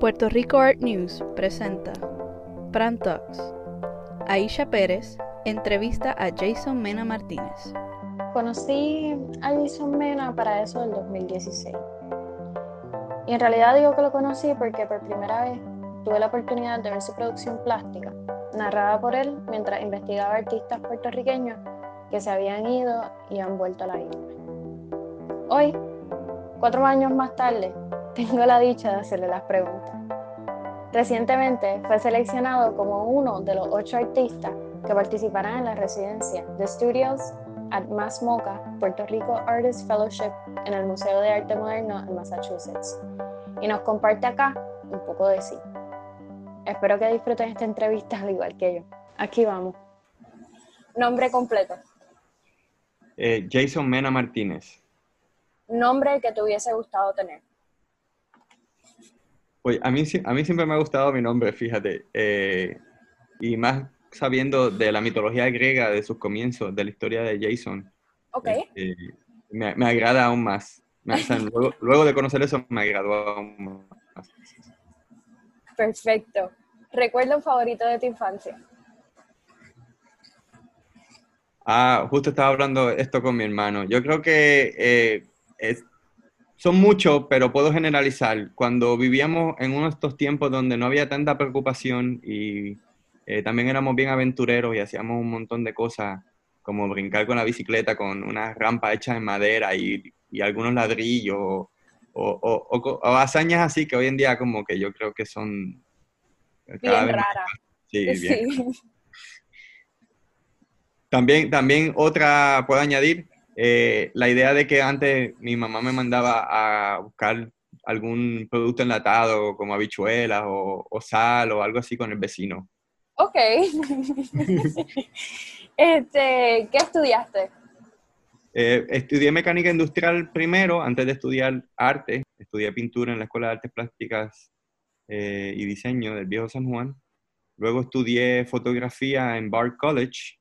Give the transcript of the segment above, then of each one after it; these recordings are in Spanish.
Puerto Rico Art News presenta Pran Talks. Aisha Pérez entrevista a Jason Mena Martínez. Conocí a Jason Mena para eso del 2016. Y en realidad digo que lo conocí porque por primera vez tuve la oportunidad de ver su producción plástica, narrada por él mientras investigaba artistas puertorriqueños que se habían ido y han vuelto a la isla. Hoy, cuatro años más tarde, tengo la dicha de hacerle las preguntas. Recientemente fue seleccionado como uno de los ocho artistas que participarán en la residencia de Studios at Mocha, Puerto Rico Artist Fellowship en el Museo de Arte Moderno en Massachusetts. Y nos comparte acá un poco de sí. Espero que disfruten esta entrevista al igual que yo. Aquí vamos. Nombre completo. Eh, Jason Mena Martínez. Nombre que te hubiese gustado tener. Pues a mí, a mí siempre me ha gustado mi nombre, fíjate. Eh, y más sabiendo de la mitología griega, de sus comienzos, de la historia de Jason. Ok. Este, me, me, agrada aún más. luego, luego, de conocer eso, me agradó aún más. Perfecto. ¿Recuerdo favorito de tu infancia? Ah, justo estaba hablando esto con mi hermano. Yo creo que eh, es, son muchos, pero puedo generalizar. Cuando vivíamos en uno de estos tiempos donde no había tanta preocupación y eh, también éramos bien aventureros y hacíamos un montón de cosas, como brincar con la bicicleta con una rampa hecha de madera y, y algunos ladrillos, o, o, hazañas así que hoy en día como que yo creo que son... Cada bien rara. Sí, bien. También, también otra, puedo añadir, eh, la idea de que antes mi mamá me mandaba a buscar algún producto enlatado como habichuelas o, sal o algo así con el vecino. Ok. este, ¿Qué estudiaste? Eh, estudié mecánica industrial primero, antes de estudiar arte. Estudié pintura en la Escuela de Artes Plásticas eh, y Diseño del Viejo San Juan. Luego estudié fotografía en Bard College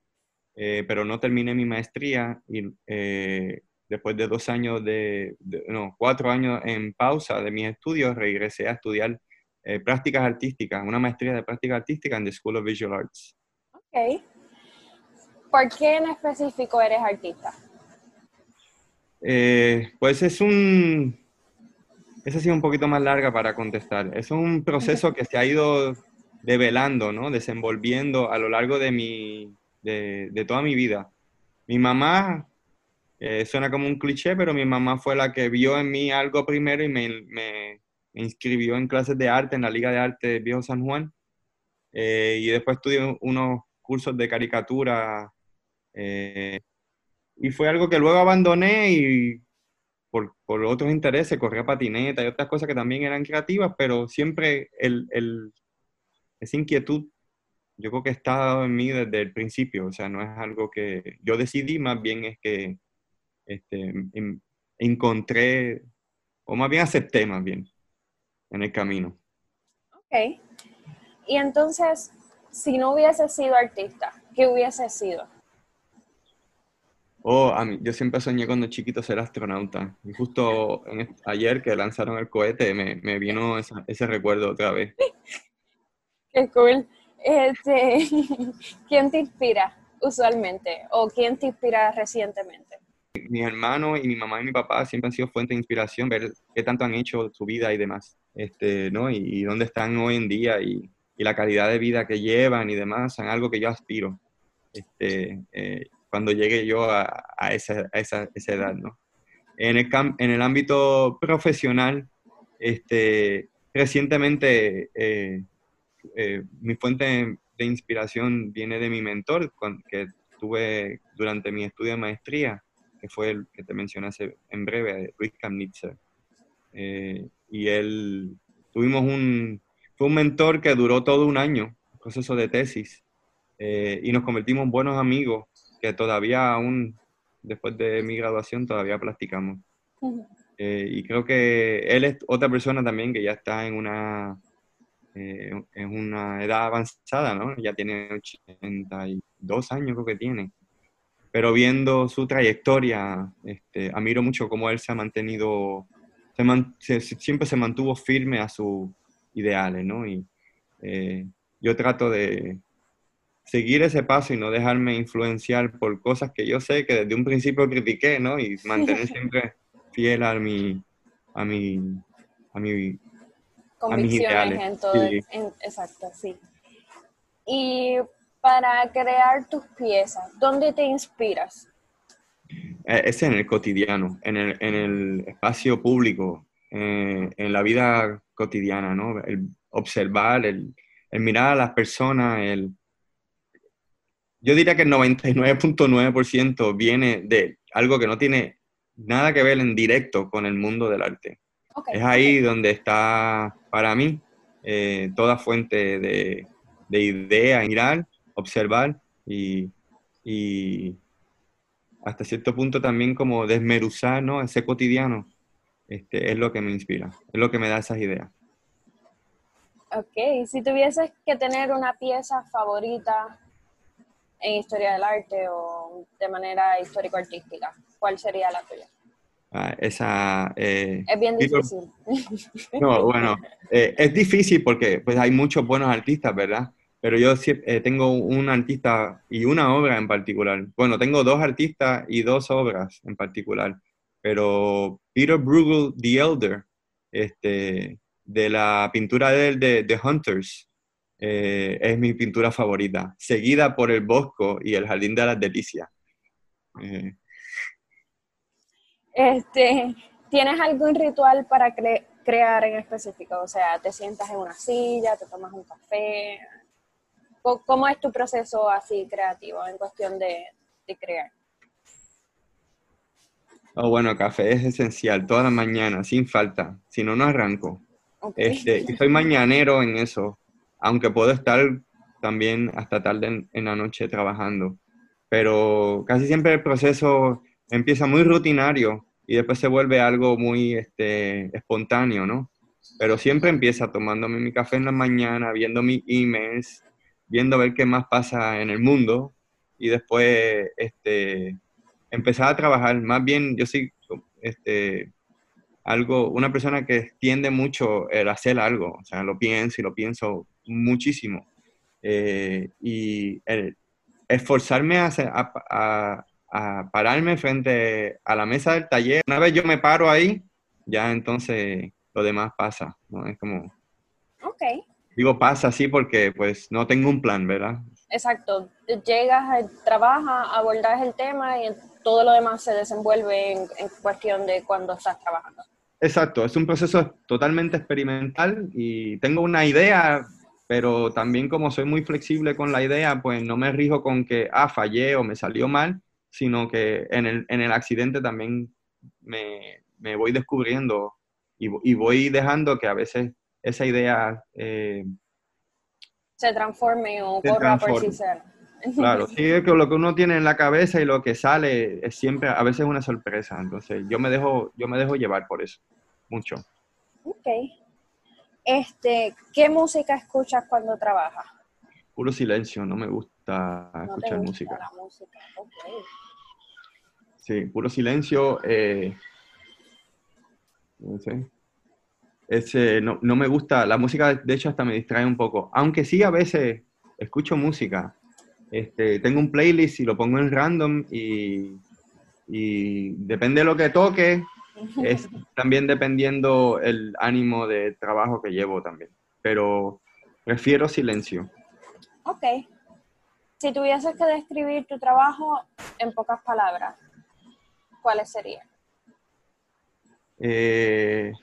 eh, pero no terminé mi maestría y eh, después de dos años de, no, cuatro años en pausa de mis estudios, regresé a estudiar eh, prácticas artísticas, una maestría de prácticas artísticas en the School of Visual Arts. Ok. ¿Por qué en específico eres artista? pues es un... Esa ha sido un poquito más larga para contestar. Es un proceso que se ha ido develando, ¿no? Desenvolviendo a lo largo de mi, de, toda mi vida. Mi mamá, eh, suena como un cliché, pero mi mamá fue la que vio en mí algo primero y me, inscribió en clases de arte en la Liga de Arte de Viejo San Juan. Eh, y después estudié unos cursos de caricatura. Eh, y fue algo que luego abandoné y por, por, otros intereses, corría patineta y otras cosas que también eran creativas, pero siempre el, el, esa inquietud yo creo que está en mí desde el principio, o sea, no es algo que yo decidí, más bien es que este, encontré, o más bien acepté más bien en el camino. Ok. Y entonces, si no hubiese sido artista, ¿qué hubiese sido? Oh, a mí, yo siempre soñé cuando chiquito ser astronauta. Y justo ayer que lanzaron el cohete me, me vino ese recuerdo otra vez. Qué cool. Este, ¿Quién te inspira usualmente o quién te inspira recientemente? Mi hermano y mi mamá y mi papá siempre han sido fuente de inspiración, ver qué tanto han hecho su vida y demás, este, ¿no? Y, dónde están hoy en día y, la calidad de vida que llevan y demás, son algo que yo aspiro este, eh, cuando llegue yo a, a esa, esa, edad, ¿no? En el, en el ámbito profesional, este, recientemente eh, eh, mi fuente de inspiración viene de mi mentor, que tuve durante mi estudio de maestría, que fue el que te mencioné en breve, Luis Kamnitzer. Eh, y él, tuvimos un, fue un mentor que duró todo un año, proceso de tesis, eh, y nos convertimos en buenos amigos que todavía aún, después de mi graduación, todavía practicamos. y creo que él es otra persona también que ya está en una eh, es una edad avanzada, ¿no? Ya tiene 82 años creo que tiene. Pero viendo su trayectoria, este, admiro mucho cómo él se ha mantenido, siempre se mantuvo firme a su ideales, ¿no? Y eh, yo trato de seguir ese paso y no dejarme influenciar por cosas que yo sé que desde un principio critiqué, ¿no? Y mantener siempre fiel a mi, a mi, a mi convicciones en todo. exacto, sí. Y para crear tus piezas, ¿dónde te inspiras? Eh, es en el cotidiano, en el, en el espacio público, eh, en la vida cotidiana, ¿no? El observar, el, el mirar a las personas, el... Yo diría que el 99.9% viene de algo que no tiene nada que ver en directo con el mundo del arte. Es ahí donde está, para mí, eh, toda fuente de, de idea, mirar, observar y, hasta cierto punto también como desmeruzar, ¿no? Ese cotidiano este, es lo que me inspira, es lo que me da esas ideas. Ok, si tuvieses que tener una pieza favorita en historia del arte o de manera histórico-artística, ¿cuál sería la tuya? Ah, esa... Eh, es bien difícil. No, bueno, eh, es difícil porque pues hay muchos buenos artistas, ¿verdad? Pero yo eh, tengo un artista y una obra en particular. Bueno, tengo dos artistas y dos obras en particular. Pero Peter Bruegel, The Elder, este, de la pintura de, de, de Hunters, es mi pintura favorita, seguida por El Bosco y El Jardín de las Delicias. Este, ¿Tienes algún ritual para crear en específico? O sea, te sientas en una silla, te tomas un café. ¿Cómo es tu proceso así creativo en cuestión de, crear? Oh, bueno, café es esencial, toda la mañana, sin falta. Si no, no arranco. Este, soy mañanero en eso, aunque puedo estar también hasta tarde en la noche trabajando. Pero casi siempre el proceso empieza muy rutinario y después se vuelve algo muy este, espontáneo, ¿no? Pero siempre empieza tomándome mi café en la mañana, viendo mis emails, viendo ver qué más pasa en el mundo y después este, empezar a trabajar. Más bien, yo soy este, algo, una persona que tiende mucho el hacer algo, o sea, lo pienso y lo pienso muchísimo. Eh, y el esforzarme a, a, a pararme frente a la mesa del taller. Una vez yo me paro ahí, ya entonces lo demás pasa, ¿no? Es como... Ok. Digo pasa así porque pues no tengo un plan, ¿verdad? Exacto. Llegas, trabajas, abordas el tema y todo lo demás se desenvuelve en, en cuestión de cuando estás trabajando. Exacto, es un proceso totalmente experimental y tengo una idea, pero también como soy muy flexible con la idea, pues no me rijo con que, ah, fallé o me salió mal, sino que en el, en el accidente también me, me voy descubriendo y, y, voy dejando que a veces esa idea... Eh, se transforme o corra por sí sola. Claro, sí, es que lo que uno tiene en la cabeza y lo que sale es siempre, a veces una sorpresa. Entonces, yo me dejo, yo me dejo llevar por eso, mucho. Ok. Este, ¿qué música escuchas cuando trabajas? Puro silencio, no me gusta escuchar música. La música. Sí, puro silencio. Eh, no sé. no, no, me gusta, la música de hecho hasta me distrae un poco, aunque sí a veces escucho música. Este, tengo un playlist y lo pongo en random y, y depende de lo que toque, es también dependiendo el ánimo de trabajo que llevo también. Pero prefiero silencio. Ok. Si tuvieses que describir tu trabajo en pocas palabras, ¿cuáles serían? Eh,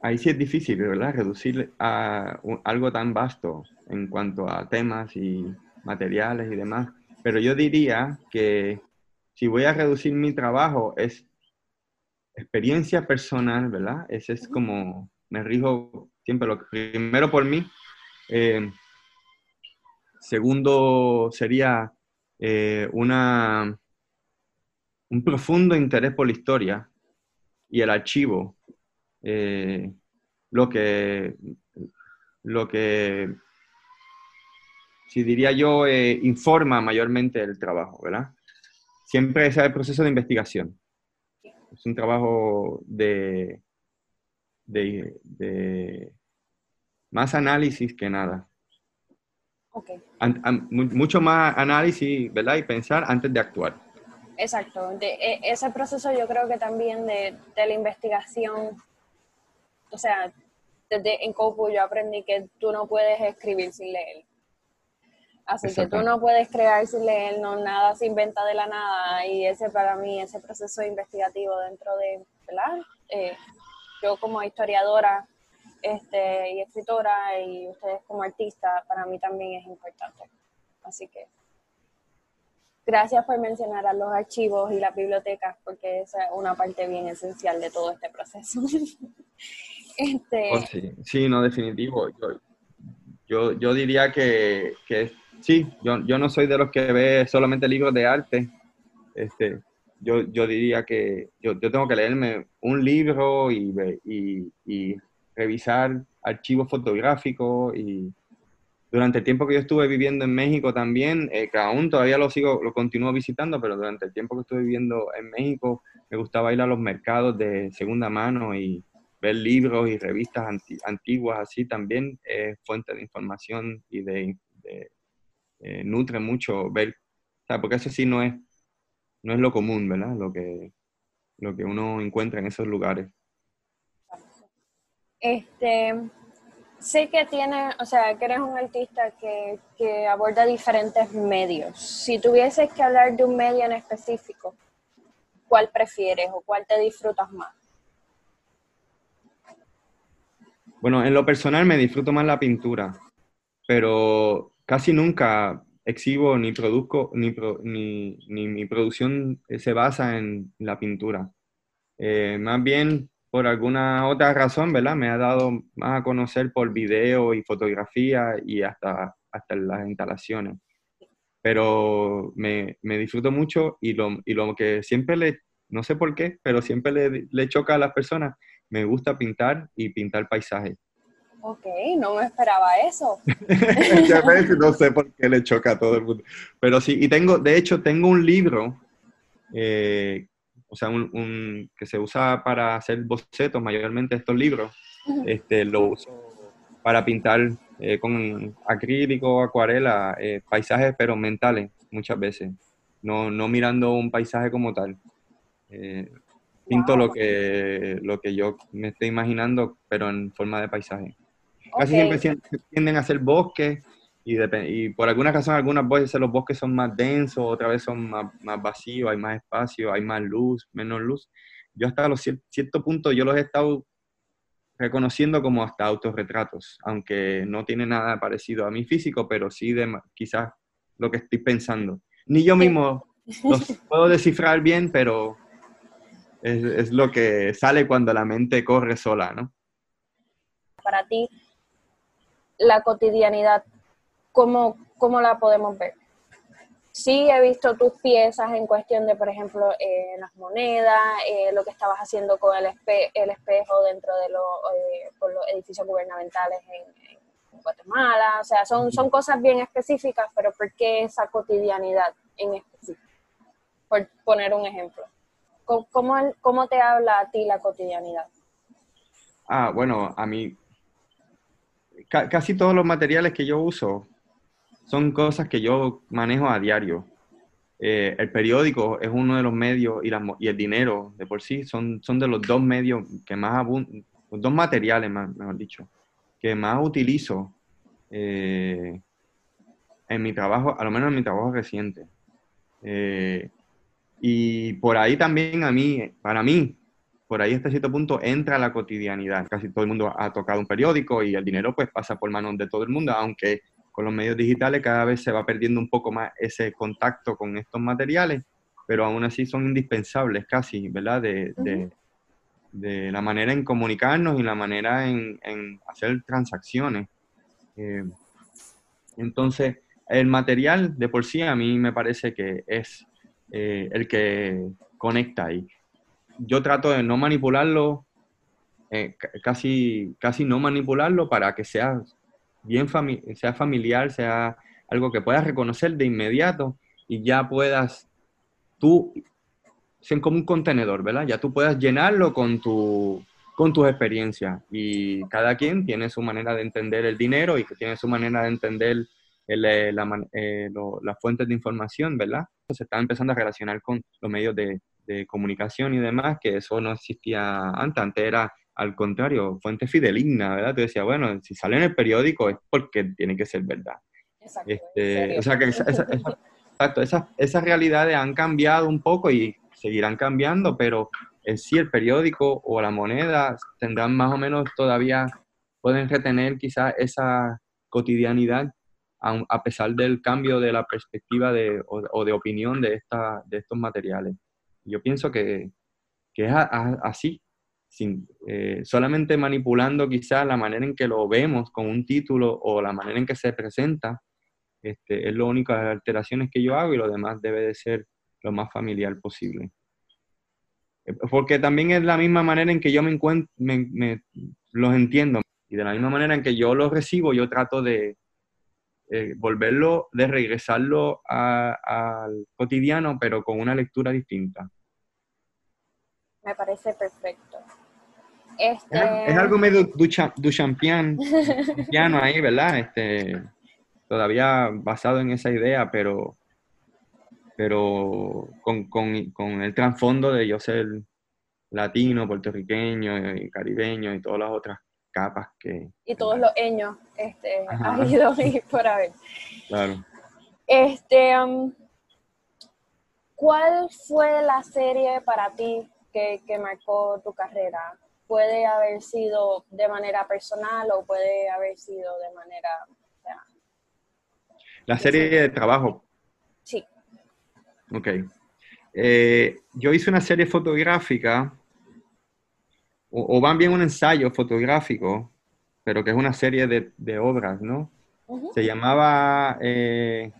ahí sí es difícil, ¿verdad? Reducir a algo tan vasto en cuanto a temas y materiales y demás. Pero yo diría que si voy a reducir mi trabajo es experiencia personal, ¿verdad? Ese es como, me rijo siempre lo primero por mí. Eh, segundo sería eh, una, un profundo interés por la historia y el archivo, eh, lo que, lo que, si diría yo, informa mayormente el trabajo, ¿verdad? Siempre es el proceso de investigación. Es un trabajo de, de, más análisis que nada. Okay. mucho más análisis, ¿verdad? Y pensar antes de actuar. Exacto. E, ese proceso yo creo que también de, de, la investigación, o sea, desde en Copu yo aprendí que tú no puedes escribir sin leer. Así que tú no puedes crear sin leer, no, nada se inventa de la nada. Y ese para mí, ese proceso investigativo dentro de, ¿verdad? Eh, yo como historiadora este, y escritora y ustedes como artistas, para mí también es importante. Así que gracias por mencionar a los archivos y las bibliotecas, porque es una parte bien esencial de todo este proceso. este... Oh, sí. sí, no, definitivo. Yo, yo, diría que, que sí, yo, yo, no soy de los que ve solamente libros de arte. Este, yo, yo diría que yo, yo, tengo que leerme un libro y, y, y revisar archivos fotográficos y durante el tiempo que yo estuve viviendo en México también, eh, que aún todavía lo sigo, lo continúo visitando, pero durante el tiempo que estuve viviendo en México, me gustaba ir a los mercados de segunda mano y ver libros y revistas antiguas, así también es fuente de información y de, eh, nutre mucho ver, porque eso sí no es, no es lo común, ¿verdad? Lo que, lo que uno encuentra en esos lugares. Este, sé que tiene, o sea, que eres un artista que, que aborda diferentes medios. Si tuvieses que hablar de un medio en específico, ¿cuál prefieres o cuál te disfrutas más? Bueno, en lo personal me disfruto más la pintura, pero casi nunca exhibo ni produzco, ni, ni, ni mi producción se basa en la pintura. Eh, más bien por alguna otra razón, ¿verdad? Me ha dado más a conocer por video y fotografía y hasta, hasta las instalaciones. Pero me, me disfruto mucho y lo, y lo, que siempre le, no sé por qué, pero siempre le, le choca a las personas, me gusta pintar y pintar paisajes. Ok, no me esperaba eso. no sé por qué le choca a todo el mundo. Pero sí, y tengo, de hecho, tengo un libro eh, o sea, un, que se usa para hacer bocetos, mayormente estos libros, este, lo uso para pintar eh, con acrílico, acuarela, eh, paisajes, pero mentales, muchas veces, no, no mirando un paisaje como tal. Eh, pinto lo, que, lo que yo me estoy imaginando, pero en forma de paisaje. Casi siempre tienden a hacer bosques, y, por alguna razón, algunas veces los bosques son más densos, otra vez son más, más, vacíos, hay más espacio, hay más luz, menos luz. Yo hasta los cierto punto yo los he estado reconociendo como hasta autorretratos, aunque no tiene nada parecido a mi físico, pero sí de quizás lo que estoy pensando. Ni yo mismo los puedo descifrar bien, pero es, es lo que sale cuando la mente corre sola, ¿no? Para ti, la cotidianidad ¿cómo, cómo la podemos ver? Sí, he visto tus piezas en cuestión de, por ejemplo, eh, las monedas, eh, lo que estabas haciendo con el, el espejo dentro de eh, los edificios gubernamentales en, Guatemala. O sea, son, son cosas bien específicas, pero ¿por qué esa cotidianidad en específico? Por poner un ejemplo. ¿Cómo, cómo te habla a ti la cotidianidad? Ah, bueno, a mí casi todos los materiales que yo uso son cosas que yo manejo a diario. Eh, el periódico es uno de los medios y, el dinero de por sí son, son de los dos medios que más abundan, los dos materiales, mejor dicho, que más utilizo eh, en mi trabajo, a lo menos en mi trabajo reciente. Eh, y por ahí también a mí, para mí, por ahí hasta cierto punto entra la cotidianidad. Casi todo el mundo ha tocado un periódico y el dinero pues pasa por manos de todo el mundo, aunque con los medios digitales cada vez se va perdiendo un poco más ese contacto con estos materiales, pero aún así son indispensables casi, ¿verdad? De, de, la manera en comunicarnos y la manera en, en hacer transacciones. Eh, entonces, el material de por sí a mí me parece que es eh, el que conecta ahí. Yo trato de no manipularlo, eh, casi, casi no manipularlo para que sea bien sea familiar, sea algo que puedas reconocer de inmediato y ya puedas tú, ser como un contenedor, ¿verdad? Ya tú puedas llenarlo con tu, con tus experiencias. Y cada quien tiene su manera de entender el dinero y tiene su manera de entender eh, las fuentes de información, ¿verdad? Se está empezando a relacionar con los medios de, comunicación y demás, que eso no existía antes, antes al contrario, fuente fideligna, ¿verdad? Tú decías, bueno, si sale en el periódico es porque tiene que ser verdad. Exacto. Este, o sea que esa, esa, esas realidades han cambiado un poco y seguirán cambiando, pero en sí el periódico o la moneda tendrán más o menos todavía, pueden retener quizás esa cotidianidad a, pesar del cambio de la perspectiva de, o, de opinión de, esta, de estos materiales. Yo pienso que, que es así, sin, eh, solamente manipulando quizás la manera en que lo vemos con un título o la manera en que se presenta, este, es lo único de alteraciones que yo hago y lo demás debe de ser lo más familiar posible. Eh, porque también es la misma manera en que yo me, los entiendo y de la misma manera en que yo los recibo, yo trato de eh, volverlo, de regresarlo al cotidiano, pero con una lectura distinta. Me parece perfecto. Este... Es, algo medio Duchampian, piano ahí, ¿verdad? Este, todavía basado en esa idea, pero, pero con, con, con el trasfondo de yo ser latino, puertorriqueño y caribeño y todas las otras capas que... Y todos los años este, ha ido por haber. Claro. Este, um, ¿Cuál fue la serie para ti que, que marcó tu carrera? Puede haber sido de manera personal o puede haber sido de manera la serie de trabajo. Sí. Ok. Eh, yo hice una serie fotográfica, o, van bien un ensayo fotográfico, pero que es una serie de, obras, ¿no? Se llamaba eh,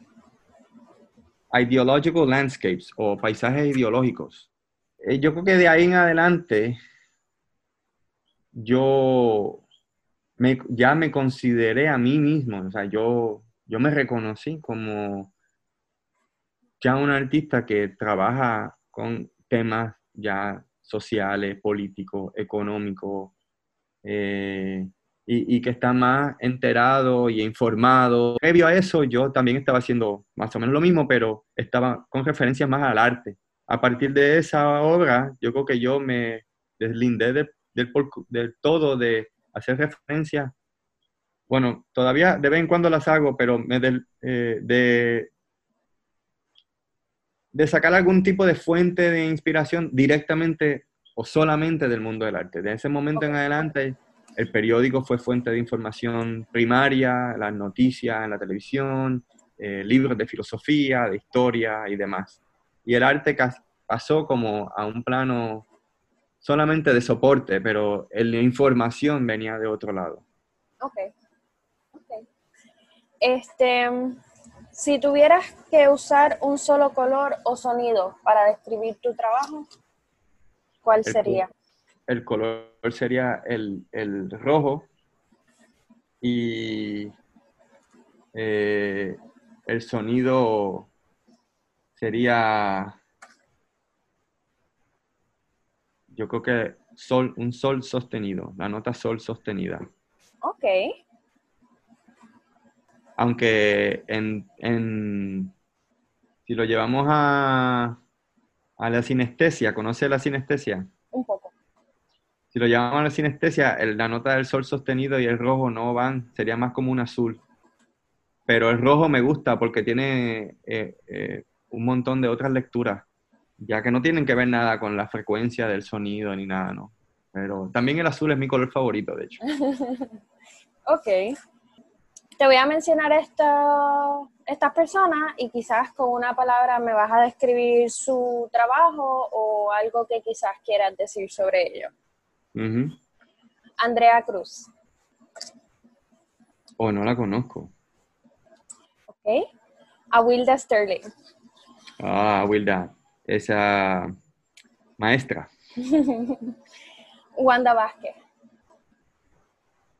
Ideological Landscapes o Paisajes Ideológicos. Eh, yo creo que de ahí en adelante yo ya me consideré a mí mismo, o sea, yo yo me reconocí como ya un artista que trabaja con temas ya sociales, políticos, económicos, eh, y, que está más enterado y informado. Previo a eso, yo también estaba haciendo más o menos lo mismo, pero estaba con referencias más al arte. A partir de esa obra, yo creo que yo me deslindé del, del todo de hacer referencias bueno, todavía de vez en cuando las hago, pero me eh, de, de sacar algún tipo de fuente de inspiración directamente o solamente del mundo del arte. De ese momento en adelante, el periódico fue fuente de información primaria, las noticias en la televisión, eh, libros de filosofía, de historia y demás. Y el arte pasó como a un plano solamente de soporte, pero la información venía de otro lado. Okay. Este, si tuvieras que usar un solo color o sonido para describir tu trabajo, ¿cuál sería? El color sería el, rojo y eh, el sonido sería, yo creo que sol, un sol sostenido, la nota sol sostenida. Ok aunque en, si lo llevamos a, a la sinestesia, ¿conoce la sinestesia? Un poco. Si lo llevamos a la sinestesia, la nota del sol sostenido y el rojo no van, sería más como un azul. Pero el rojo me gusta porque tiene eh, eh, un montón de otras lecturas, ya que no tienen que ver nada con la frecuencia del sonido ni nada, ¿no? Pero también el azul es mi color favorito, de hecho. ok te voy a mencionar estas personas y quizás con una palabra me vas a describir su trabajo o algo que quizás quieras decir sobre ello. Andrea Cruz. Oh, no la conozco. Ok. Awilda Sterling. Ah, Wilda, esa maestra. Wanda Vázquez.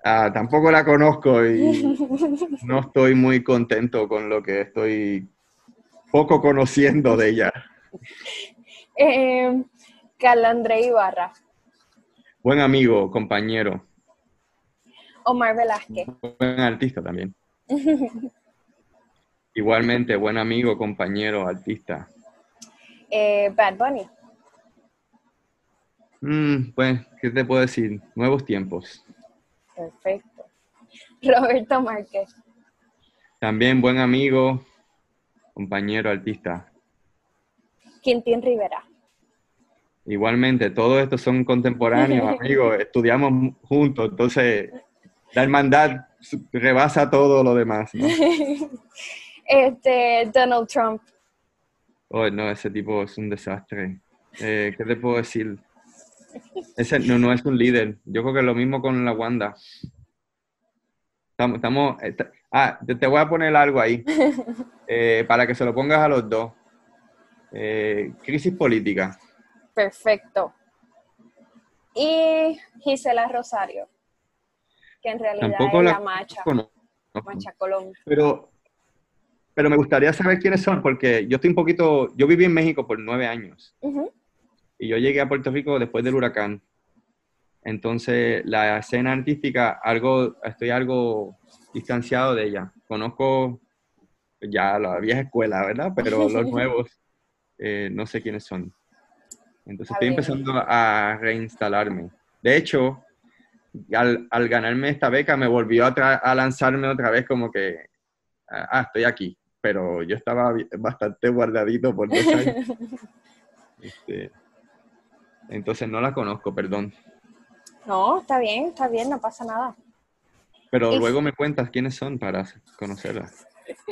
Ah, tampoco la conozco y no estoy muy contento con lo que estoy poco conociendo de ella. Eh, Carla André Ibarra. buen amigo, compañero. Omar Velázquez. Buen artista también. Igualmente, buen amigo, compañero, artista. Eh, Bad Bunny. Mm, pues, ¿qué te puedo decir? Nuevos tiempos. Perfecto. Roberto Márquez. También buen amigo, compañero, artista. Quintín Rivera. Igualmente, todos estos son contemporáneos, amigos, estudiamos juntos, entonces la hermandad rebasa todo lo demás. ¿no? Este, Donald Trump. Oh, no, ese tipo es un desastre. Eh, ¿Qué te puedo decir? Ese no, no es un líder. Yo creo que es lo mismo con la Wanda. Estamos, estamos eh, ah, te, voy a poner algo ahí eh, para que se lo pongas a los dos. Eh, crisis política. Perfecto. Y Gisela Rosario, que en realidad Tampoco es la la macha, macha Colón. Pero, pero me gustaría saber quiénes son, porque yo estoy un poquito, yo viví en México por nueve años y yo llegué a Puerto Rico después del huracán. Entonces, la escena artística, algo, estoy algo distanciado de ella. Conozco ya la vieja escuela, ¿verdad? Pero los nuevos, eh, no sé quiénes son. Entonces, estoy empezando a reinstalarme. De hecho, al, al ganarme esta beca, me volvió a, a lanzarme otra vez como que, ah, estoy aquí. Pero yo estaba bastante guardadito por dos años. Este, entonces, no la conozco, perdón. No, está bien, está bien, no pasa nada. Pero Y- luego me cuentas quiénes son para conocerlas.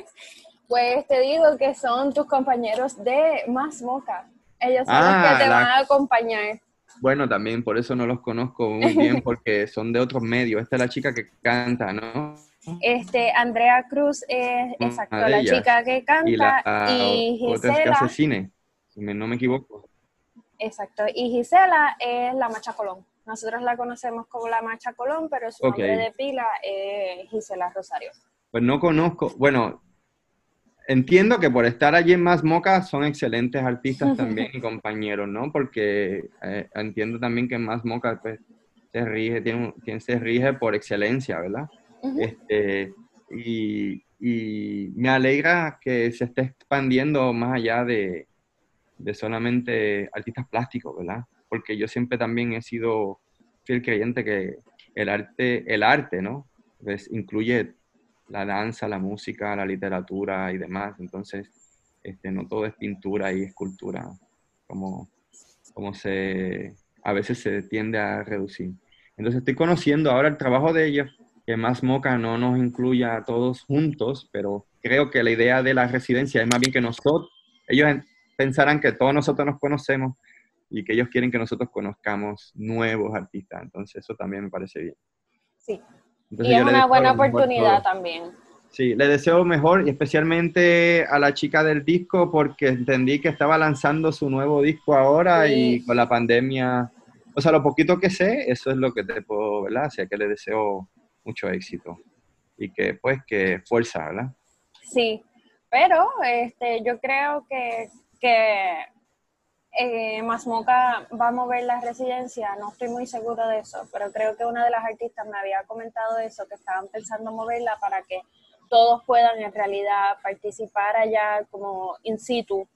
Pues te digo que son tus compañeros de Más Moca. Ellos son Ah, los que te la- van a acompañar. Bueno, también por eso no los conozco muy bien, porque son de otros medios. Esta es la chica que canta, ¿no? Este, Andrea Cruz es, exacto, la ellas. chica que Y canta la y otra que Gisela, hace cine, si me- no me equivoco. exacto, y Gisela es la Macha Colón. Nosotros la conocemos como la Macha Colón, pero su nombre de pila es Gisela Rosario. Pues no conozco, bueno, entiendo que por estar allí en Más Moca son excelentes artistas también y compañeros, ¿no? Porque eh, entiendo también que Más Moca pues, se rige, tiene, tiene- se rige por excelencia, ¿verdad? Este, y, me alegra que se esté expandiendo más allá de, solamente artistas plásticos, ¿verdad? Porque yo siempre también he sido fiel creyente que el arte, el arte, ¿no? Pues incluye la danza, la música, la literatura y demás. Entonces, este, no todo es pintura y escultura, como, como se, a veces se tiende a reducir. Entonces, estoy conociendo ahora el trabajo de ellos, que más Moca no nos incluya a todos juntos, pero creo que la idea de la residencia es más bien que nosotros, ellos en- pensarán que todos nosotros nos conocemos y que ellos quieren que nosotros conozcamos nuevos artistas. Entonces, eso también me parece bien. Sí. Entonces, y es una buena oportunidad también. Sí, le deseo mejor y especialmente a la chica del disco porque entendí que estaba lanzando su nuevo disco ahora Sí. y con la pandemia, o sea, lo poquito que sé, eso es lo que te puedo, ¿verdad? O sea, que le deseo mucho éxito y que pues que fuerza, ¿verdad? Sí, pero este, yo creo que, que eh, Masmoca va a mover la residencia, no estoy muy seguro de eso, pero creo que una de las artistas me había comentado eso, que estaban pensando moverla para que todos puedan en realidad participar allá como in situ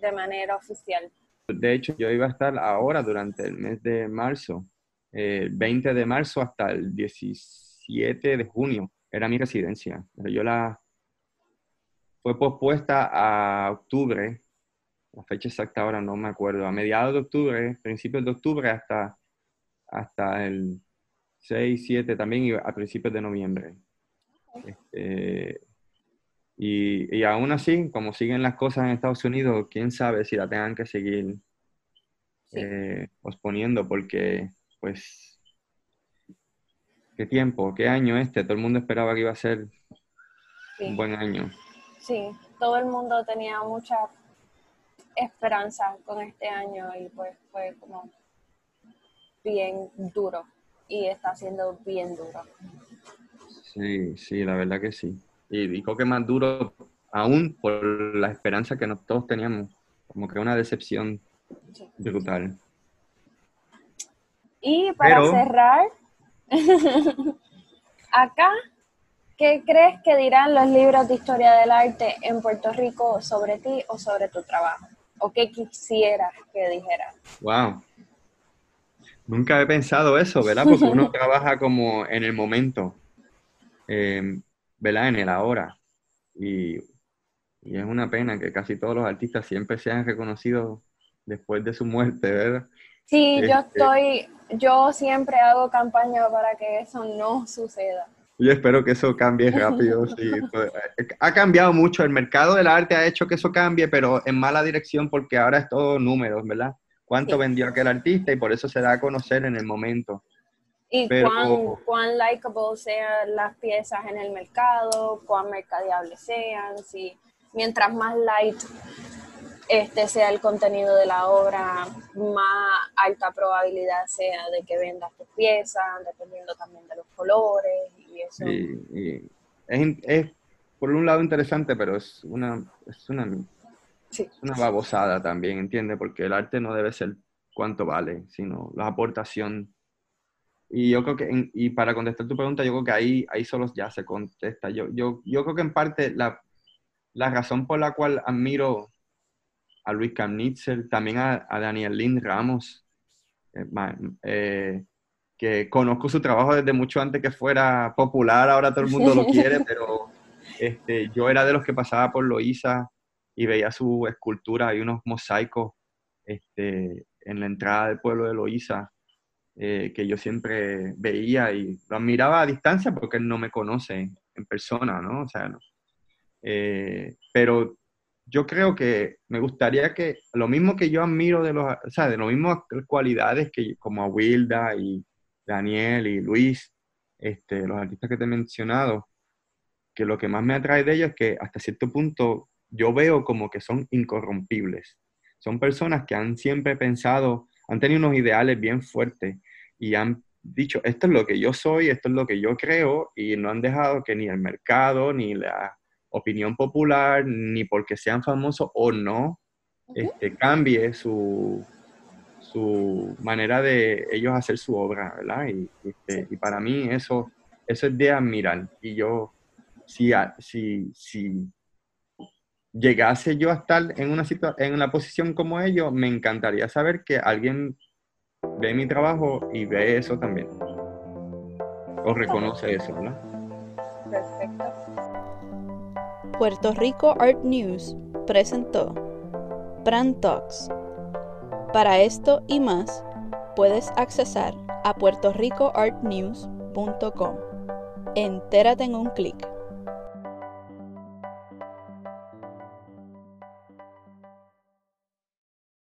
de manera oficial. De hecho, yo iba a estar ahora durante el mes de marzo, eh, el 20 de marzo hasta el 17 de junio, era mi residencia, pero yo la fue pospuesta a octubre, la fecha exacta ahora no me acuerdo, a mediados de octubre, principios de octubre hasta, hasta el 6, 7 también y a principios de noviembre. Este, y, y aún así, como siguen las cosas en Estados Unidos, quién sabe si la tengan que seguir Sí. eh, posponiendo, porque, pues, qué tiempo, qué año este, todo el mundo esperaba que iba a ser Sí. un buen año. Sí, todo el mundo tenía mucha esperanza con este año y pues fue como bien duro y está siendo bien duro. Sí, sí, la verdad que sí. Y, creo que más duro aún por la esperanza que nos, todos teníamos, como que una decepción Sí. brutal. Y para cerrar, acá, ¿qué crees que dirán los libros de historia del arte en Puerto Rico sobre ti o sobre tu trabajo? ¿O qué quisieras que dijeran? Wow. Nunca he pensado eso, ¿verdad? Porque uno trabaja como en el momento, eh, ¿verdad? En el ahora. Y, y, es una pena que casi todos los artistas siempre sean reconocidos después de su muerte, ¿verdad? Sí, yo este estoy, yo siempre hago campaña para que eso no suceda. Yo espero que eso cambie rápido. Sí. Pues, eh, ha cambiado mucho, el mercado del arte ha hecho que eso cambie, pero en mala dirección porque ahora es todo números, ¿verdad? cuánto vendió aquel artista y por eso se da a conocer en el momento. Y cuán, cuán likable sean las piezas en el mercado, cuán mercadeables sean, si mientras más light este sea el contenido de la obra, más alta probabilidad sea de que vendas tus piezas, dependiendo también de los colores y eso. es, es, por un lado interesante, pero es una, es una una babosada también, ¿entiendes? Porque el arte no debe ser cuánto vale, sino la aportación. Y yo creo que, y para contestar tu pregunta, yo creo que ahí, ahí solo ya se contesta. Yo, yo, yo creo que en parte la, la razón por la cual admiro a Luis Kamnitzer, también a, Daniel Lynn Ramos, eh, eh, que conozco su trabajo desde mucho antes que fuera popular, ahora todo el mundo lo quiere, pero este, yo era de los que pasaba por Loíza y veía su escultura, hay unos mosaicos este, en la entrada del pueblo de Loíza eh, que yo siempre veía y lo admiraba a distancia porque él no me conoce en persona, ¿no? O sea, no. Eh, pero yo creo que me gustaría que lo mismo que yo admiro de los, o sea, de las cualidades que como a Wilda y Daniel y Luis, este, los artistas que te he mencionado, que lo que más me atrae de ellos es que hasta cierto punto yo veo como que son incorrompibles. Son personas que han siempre pensado, han tenido unos ideales bien fuertes y han dicho, esto es lo que yo soy, esto es lo que yo creo, y no han dejado que ni el mercado, ni la opinión popular, ni porque sean famosos o no, este, cambie su, su manera de ellos hacer su obra, ¿verdad? Y, este, y para mí eso, eso es de admirar. Y yo, si, si, si llegase yo a estar en una, en una posición como ellos, me encantaría saber que alguien ve mi trabajo y ve eso también. O reconoce eso, ¿verdad? Perfecto. Puerto Rico Art News presentó Brand Talks. Para esto y más, puedes accesar a puertoricoartnews.com. Entérate en un clic.